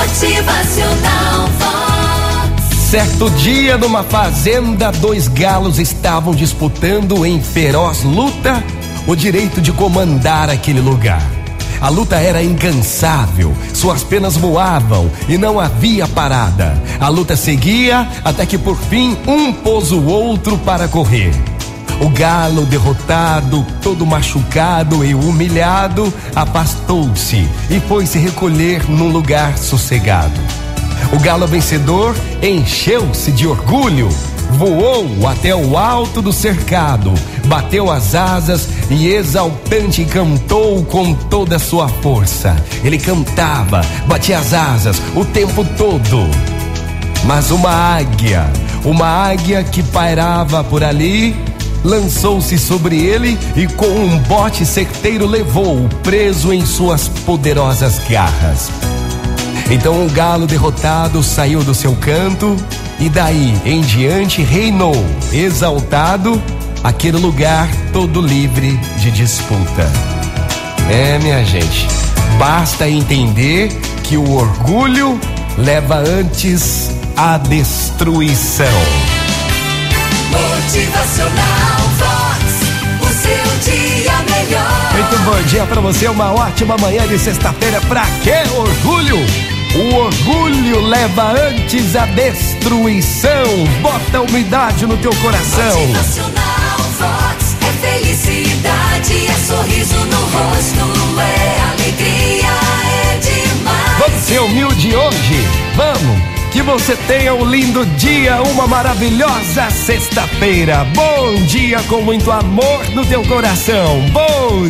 Motivacional. Certo dia, numa fazenda, dois galos estavam disputando em feroz luta o direito de comandar aquele lugar. A luta era incansável, suas penas voavam e não havia parada. A luta seguia até que por fim um pôs o outro para correr. O galo, derrotado, todo machucado e humilhado, afastou-se e foi se recolher num lugar sossegado. O galo vencedor encheu-se de orgulho, voou até o alto do cercado, bateu as asas e exaltante cantou com toda a sua força. Ele cantava, batia as asas o tempo todo. Mas uma águia, uma águia que pairava por ali, lançou-se sobre ele e com um bote certeiro levou-o preso em suas poderosas garras. Então o galo derrotado saiu do seu canto e daí em diante reinou, exaltado, aquele lugar todo livre de disputa. É, minha gente, basta entender que o orgulho leva antes à destruição. Motivacional bom dia pra você, uma ótima manhã de sexta-feira. Pra que orgulho? O orgulho leva antes à destruição. Bota umidade no teu coração. Motivacional Vox. É felicidade, é sorriso no rosto, é alegria, é demais. Vamos ser humilde hoje? Vamos! Que você tenha um lindo dia, uma maravilhosa sexta-feira. Bom dia com muito amor no teu coração. Bom.